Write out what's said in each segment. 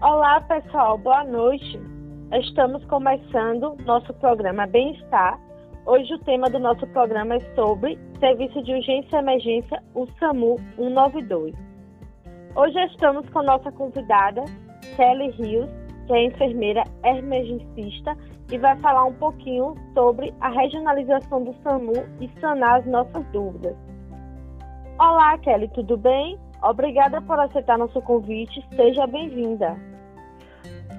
Olá, pessoal, boa noite. Estamos começando nosso programa Bem-Estar. Hoje o tema do nosso programa é sobre Serviço de Urgência e Emergência, o SAMU 192. Hoje estamos com nossa convidada, Kelly Rios, que é enfermeira emergencista e vai falar um pouquinho sobre a regionalização do SAMU e sanar as nossas dúvidas. Olá, Kelly, tudo bem? Obrigada por aceitar nosso convite. Seja bem-vinda.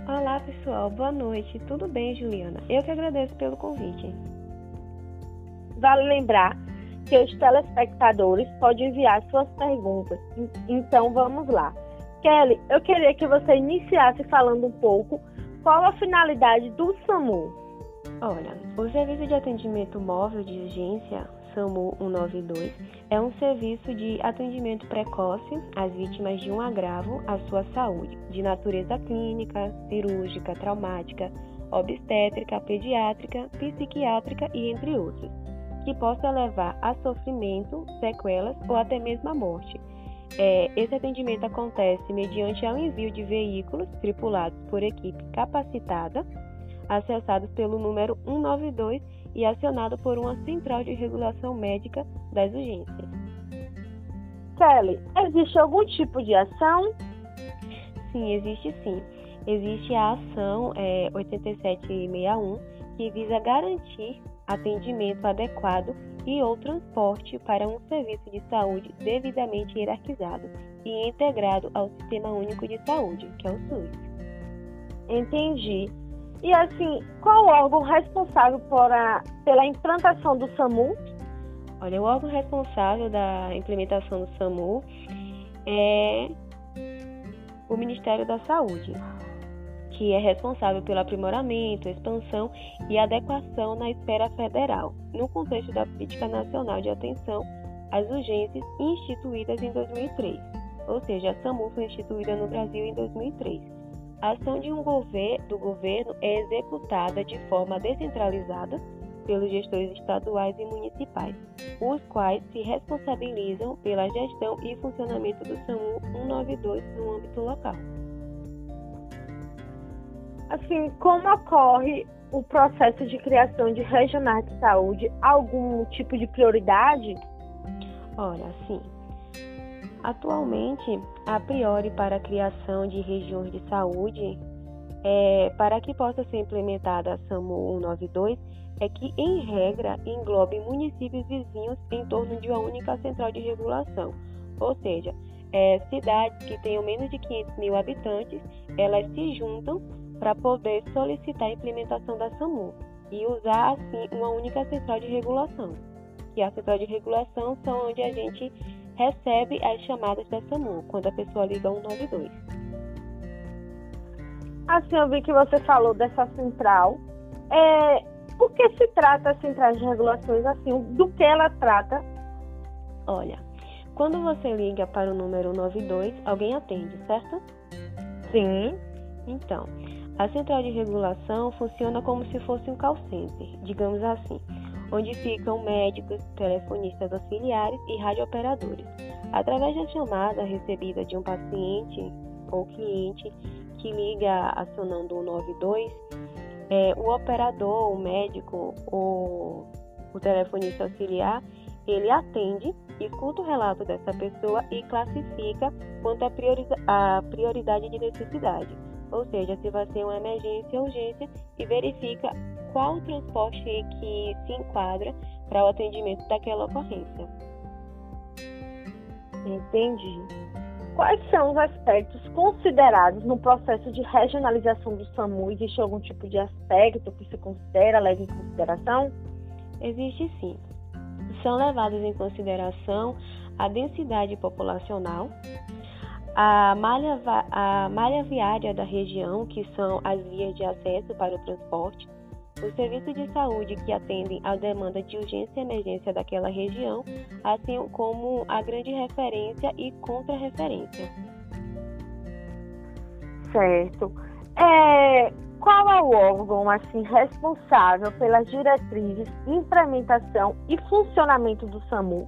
Olá, pessoal. Boa noite. Tudo bem, Juliana? Eu que agradeço pelo convite. Vale lembrar que os telespectadores podem enviar suas perguntas. Então, vamos lá. Kelly, eu queria que você iniciasse falando um pouco qual a finalidade do SAMU. Olha, o Serviço de Atendimento Móvel de Urgência SAMU 192 é um serviço de atendimento precoce às vítimas de um agravo à sua saúde, de natureza clínica, cirúrgica, traumática, obstétrica, pediátrica, psiquiátrica e entre outros, que possa levar a sofrimento, sequelas ou até mesmo a morte. É, esse atendimento acontece mediante o envio de veículos tripulados por equipe capacitada, acessados pelo número 192 e acionado por uma central de regulação médica das urgências. Kelly, existe algum tipo de ação? Sim, existe sim. Existe a ação é, 8761, que visa garantir atendimento adequado e ou transporte para um serviço de saúde devidamente hierarquizado e integrado ao Sistema Único de Saúde, que é o SUS. Entendi. E assim, qual o órgão responsável por a, pela implantação do SAMU? Olha, o órgão responsável da implementação do SAMU é o Ministério da Saúde, que é responsável pelo aprimoramento, expansão e adequação na esfera federal, no contexto da Política Nacional de Atenção às Urgências instituídas em 2003. Ou seja, a SAMU foi instituída no Brasil em 2003 a ação de um governo, do governo é executada de forma descentralizada pelos gestores estaduais e municipais, os quais se responsabilizam pela gestão e funcionamento do SAMU 192 no âmbito local. Assim, como ocorre o processo de criação de regionais de saúde? Algum tipo de prioridade? Olha, sim. Atualmente, a priori para a criação de regiões de saúde, é, para que possa ser implementada a SAMU 192, é que, em regra, englobe municípios vizinhos em torno de uma única central de regulação, ou seja, é, cidades que tenham menos de 500 mil habitantes, elas se juntam para poder solicitar a implementação da SAMU e usar, assim, uma única central de regulação. Que a central de regulação são onde a gente recebe as chamadas da SAMU quando a pessoa liga 192. Assim, eu vi que você falou dessa central. É, por que se trata a central de regulações assim? Do que ela trata? Olha, quando você liga para o número 92, alguém atende, certo? Sim. Então, a central de regulação funciona como se fosse um call center, digamos assim onde ficam médicos, telefonistas auxiliares e radiooperadores. Através da chamada recebida de um paciente ou cliente que liga acionando o 92, é, o operador, o médico ou o telefonista auxiliar, ele atende, escuta o relato dessa pessoa e classifica quanto à prioridade de necessidade. Ou seja, se vai ser uma emergência ou urgência e verifica qual o transporte que se enquadra para o atendimento daquela ocorrência. Entendi. Quais são os aspectos considerados no processo de regionalização do SAMU? Existe algum tipo de aspecto que se considera, leva em consideração? Existe sim. São levados em consideração a densidade populacional, a malha, a malha viária da região, que são as vias de acesso para o transporte, os serviços de saúde que atendem à demanda de urgência e emergência daquela região, assim como a grande referência e contra-referência. Certo. É, qual é o órgão assim responsável pelas diretrizes, implementação e funcionamento do SAMU?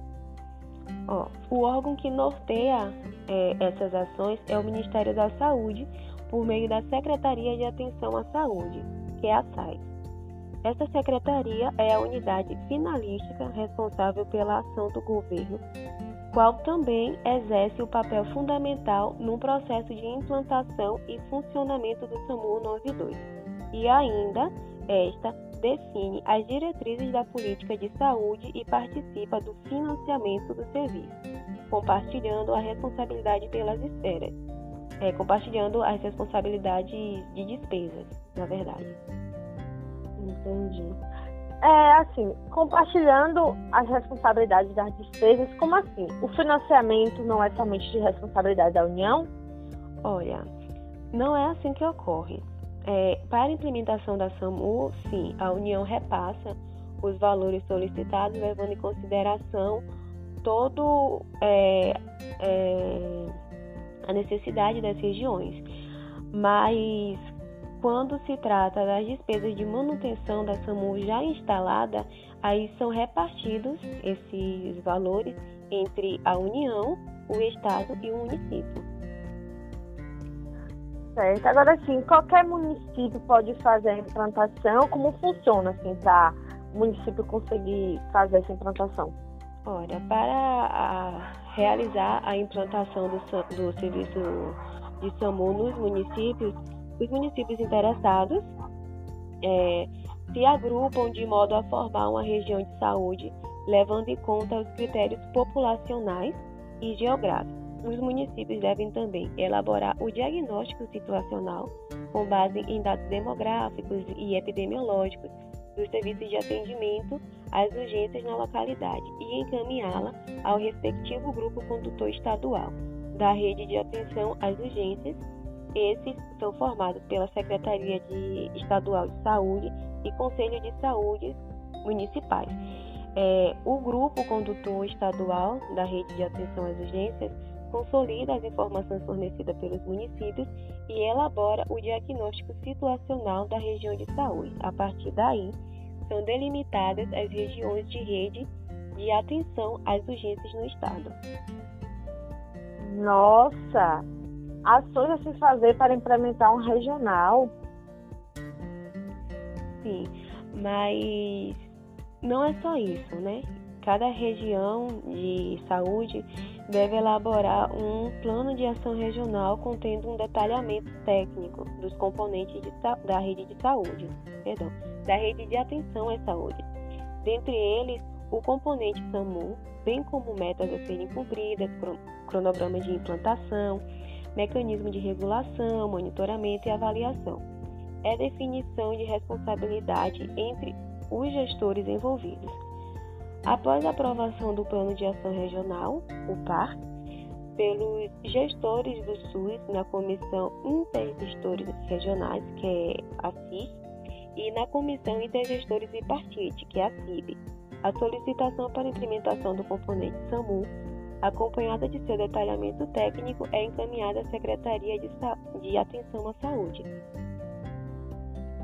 Ó, o órgão que norteia é, essas ações é o Ministério da Saúde, por meio da Secretaria de Atenção à Saúde, que é a SAIS. Essa secretaria é a unidade finalística responsável pela ação do governo, qual também exerce o papel fundamental no processo de implantação e funcionamento do SAMU 92. E ainda, esta define as diretrizes da política de saúde e participa do financiamento do serviço, compartilhando a responsabilidade pelas esferas, é, compartilhando as responsabilidades de despesas, na verdade. Entendi. É assim, compartilhando as responsabilidades das despesas, como assim? O financiamento não é somente de responsabilidade da União? Olha, não é assim que ocorre. É, para a implementação da SAMU, sim, a União repassa os valores solicitados, levando em consideração todo é, é, a necessidade das regiões. Mas quando se trata das despesas de manutenção da SAMU já instalada, aí são repartidos esses valores entre a União, o Estado e o município. Certo. Agora, sim, qualquer município pode fazer a implantação. Como funciona, assim, para o município conseguir fazer essa implantação? Olha, para a, realizar a implantação do, do serviço de SAMU nos municípios, os municípios interessados é, se agrupam de modo a formar uma região de saúde, levando em conta os critérios populacionais e geográficos. Os municípios devem também elaborar o diagnóstico situacional com base em dados demográficos e epidemiológicos dos serviços de atendimento às urgências na localidade e encaminhá-la ao respectivo grupo condutor estadual da rede de atenção às urgências. Esses são formados pela Secretaria de Estadual de Saúde e Conselho de Saúde municipais. É, o grupo condutor estadual da rede de atenção às urgências consolida as informações fornecidas pelos municípios e elabora o diagnóstico situacional da região de saúde. A partir daí, são delimitadas as regiões de rede de atenção às urgências no estado. Nossa! Ações a se fazer para implementar um regional. Sim, mas não é só isso, né? Cada região de saúde deve elaborar um plano de ação regional contendo um detalhamento técnico dos componentes de, da rede de saúde, perdão, da rede de atenção à saúde. Dentre eles, o componente SAMU, bem como metas a serem cumpridas, cronograma de implantação, mecanismo de regulação, monitoramento e avaliação. É definição de responsabilidade entre os gestores envolvidos Após a aprovação do Plano de Ação Regional, o PAR, pelos gestores do SUS na Comissão Intergestores Regionais, que é a CIS, e na Comissão Intergestores Bipartite, que é a CIB, a solicitação para implementação do componente SAMU, acompanhada de seu detalhamento técnico, é encaminhada à Secretaria de, de Atenção à Saúde,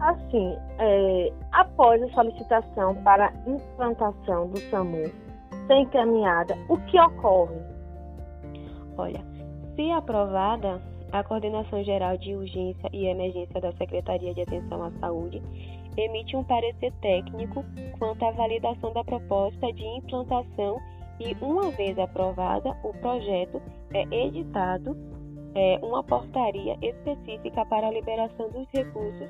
Assim, é, após a solicitação para implantação do SAMU ser encaminhada, o que ocorre? Olha, se aprovada, a Coordenação Geral de Urgência e Emergência da Secretaria de Atenção à Saúde emite um parecer técnico quanto à validação da proposta de implantação e, uma vez aprovada, o projeto é editado é, uma portaria específica para a liberação dos recursos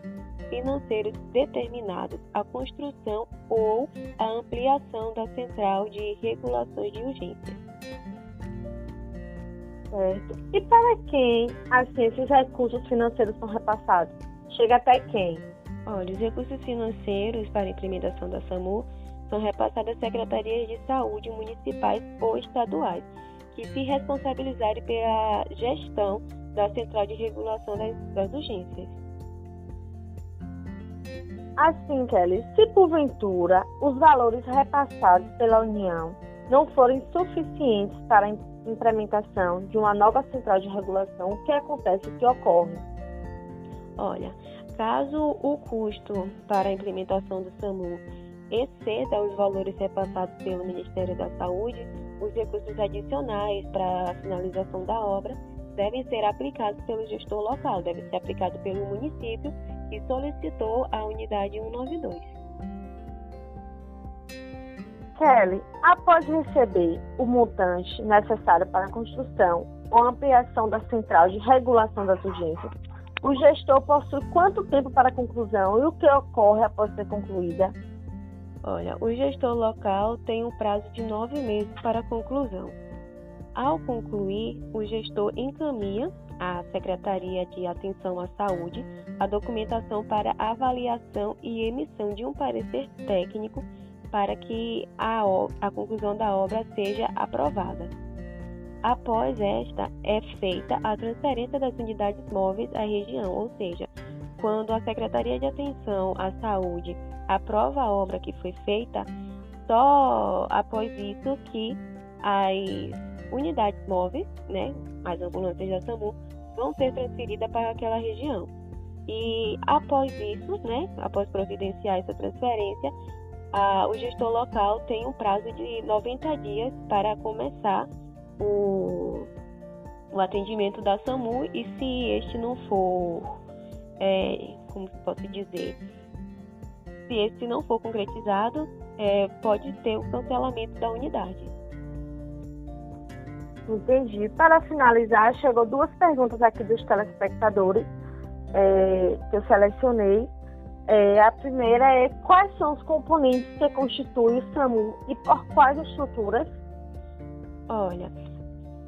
financeiros determinados à construção ou à ampliação da central de regulações de urgência. Certo. E para quem assim, esses recursos financeiros são repassados? Chega até quem? Olha, os recursos financeiros para a implementação da SAMU são repassados às secretarias de saúde municipais ou estaduais, que se responsabilizarem pela gestão da Central de Regulação das, das Urgências. Assim, Kelly, se porventura os valores repassados pela União não forem suficientes para a implementação de uma nova central de regulação, o que acontece? O que ocorre? Olha, caso o custo para a implementação do SAMU exceda os valores repassados pelo Ministério da Saúde, os recursos adicionais para a finalização da obra devem ser aplicados pelo gestor local, deve ser aplicado pelo município que solicitou a unidade 192. Kelly, após receber o montante necessário para a construção ou ampliação da central de regulação das urgências, o gestor possui quanto tempo para a conclusão e o que ocorre após ser concluída? Olha, o gestor local tem um prazo de nove meses para conclusão. Ao concluir, o gestor encaminha à Secretaria de Atenção à Saúde a documentação para avaliação e emissão de um parecer técnico para que a, a conclusão da obra seja aprovada. Após esta, é feita a transferência das unidades móveis à região, ou seja, quando a Secretaria de Atenção à Saúde aprova a obra que foi feita, só após isso que as unidades móveis, né, as ambulâncias da SAMU, vão ser transferidas para aquela região. E após isso, né, após providenciar essa transferência, a, o gestor local tem um prazo de 90 dias para começar o, o atendimento da SAMU e se este não for, é, como posso dizer, se este não for concretizado, é, pode ter o cancelamento da unidade. Entendi. Para finalizar, chegou duas perguntas aqui dos telespectadores é, que eu selecionei. É, a primeira é quais são os componentes que constituem o SAMU e por quais estruturas? Olha,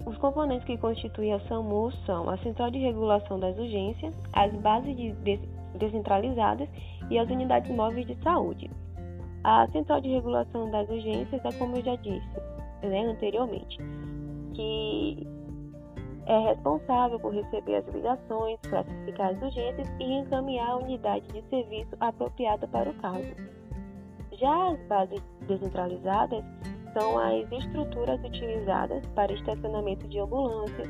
os componentes que constituem a SAMU são a Central de Regulação das Urgências, as bases de descentralizadas e as unidades móveis de saúde. A Central de Regulação das Urgências é como eu já disse né, anteriormente, que é responsável por receber as ligações, classificar as urgências e encaminhar a unidade de serviço apropriada para o caso. Já as bases descentralizadas são as estruturas utilizadas para estacionamento de ambulâncias,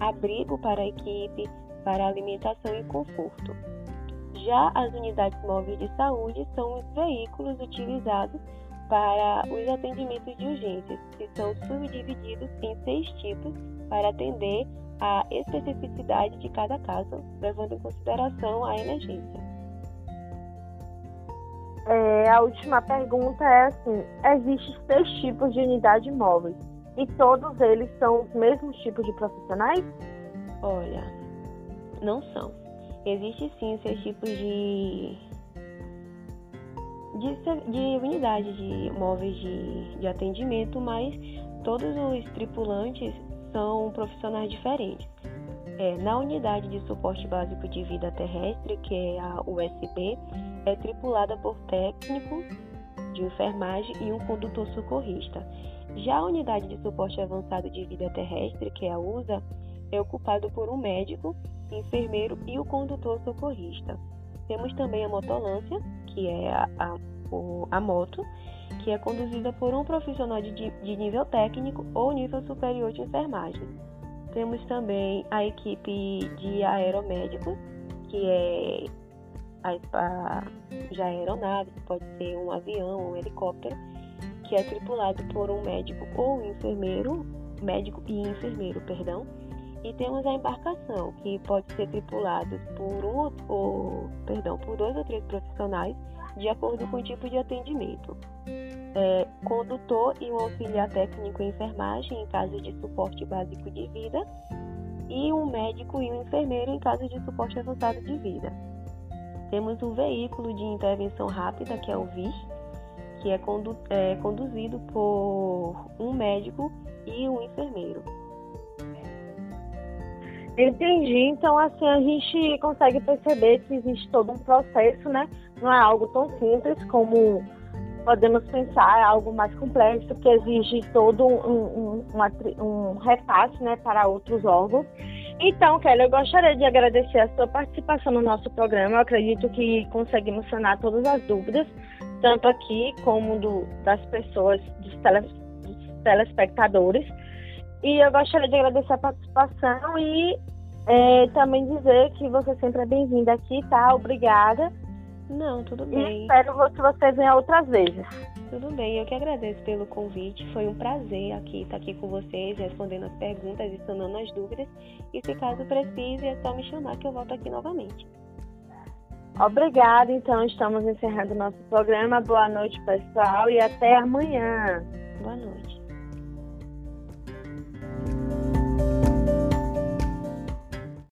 abrigo para a equipe, para alimentação e conforto. Já as unidades móveis de saúde são os veículos utilizados para os atendimentos de urgências, que são subdivididos em seis tipos para atender à especificidade de cada caso, levando em consideração a emergência. É, a última pergunta é assim: existem seis tipos de unidade móvel e todos eles são os mesmos tipos de profissionais? Olha, não são. Existem sim seis tipos de de, de unidades de móveis de, de atendimento, mas todos os tripulantes são profissionais diferentes. É, na unidade de suporte básico de vida terrestre, que é a USB, é tripulada por técnico de enfermagem e um condutor socorrista. Já a unidade de suporte avançado de vida terrestre, que é a USA, é ocupado por um médico, enfermeiro e o condutor socorrista. Temos também a motolância, que é a, a, a moto, que é conduzida por um profissional de, de nível técnico ou nível superior de enfermagem. Temos também a equipe de aeromédicos, que é a, a, já aeronave, pode ser um avião, um helicóptero, que é tripulado por um médico ou um enfermeiro, médico e enfermeiro, perdão, e temos a embarcação, que pode ser tripulada por um ou, perdão, por dois ou três profissionais, de acordo com o tipo de atendimento. É, condutor e um auxiliar técnico em enfermagem em caso de suporte básico de vida, e um médico e um enfermeiro em caso de suporte avançado de vida. Temos um veículo de intervenção rápida, que é o VIS, que é, condu é conduzido por um médico e um enfermeiro. Entendi. Então, assim, a gente consegue perceber que existe todo um processo, né? Não é algo tão simples como podemos pensar, é algo mais complexo, que exige todo um, um, um repasse, né, para outros órgãos. Então, Kelly, eu gostaria de agradecer a sua participação no nosso programa. Eu acredito que conseguimos sanar todas as dúvidas, tanto aqui como do, das pessoas, dos, tele, dos telespectadores. E eu gostaria de agradecer a participação e é, também dizer que você sempre é bem-vinda aqui, tá? Obrigada. Não, tudo bem. E espero que você venha outras vezes. Tudo bem, eu que agradeço pelo convite. Foi um prazer aqui estar aqui com vocês, respondendo as perguntas e sanando as dúvidas. E se caso precise, é só me chamar que eu volto aqui novamente. Obrigada, então estamos encerrando nosso programa. Boa noite, pessoal, e até amanhã. Boa noite.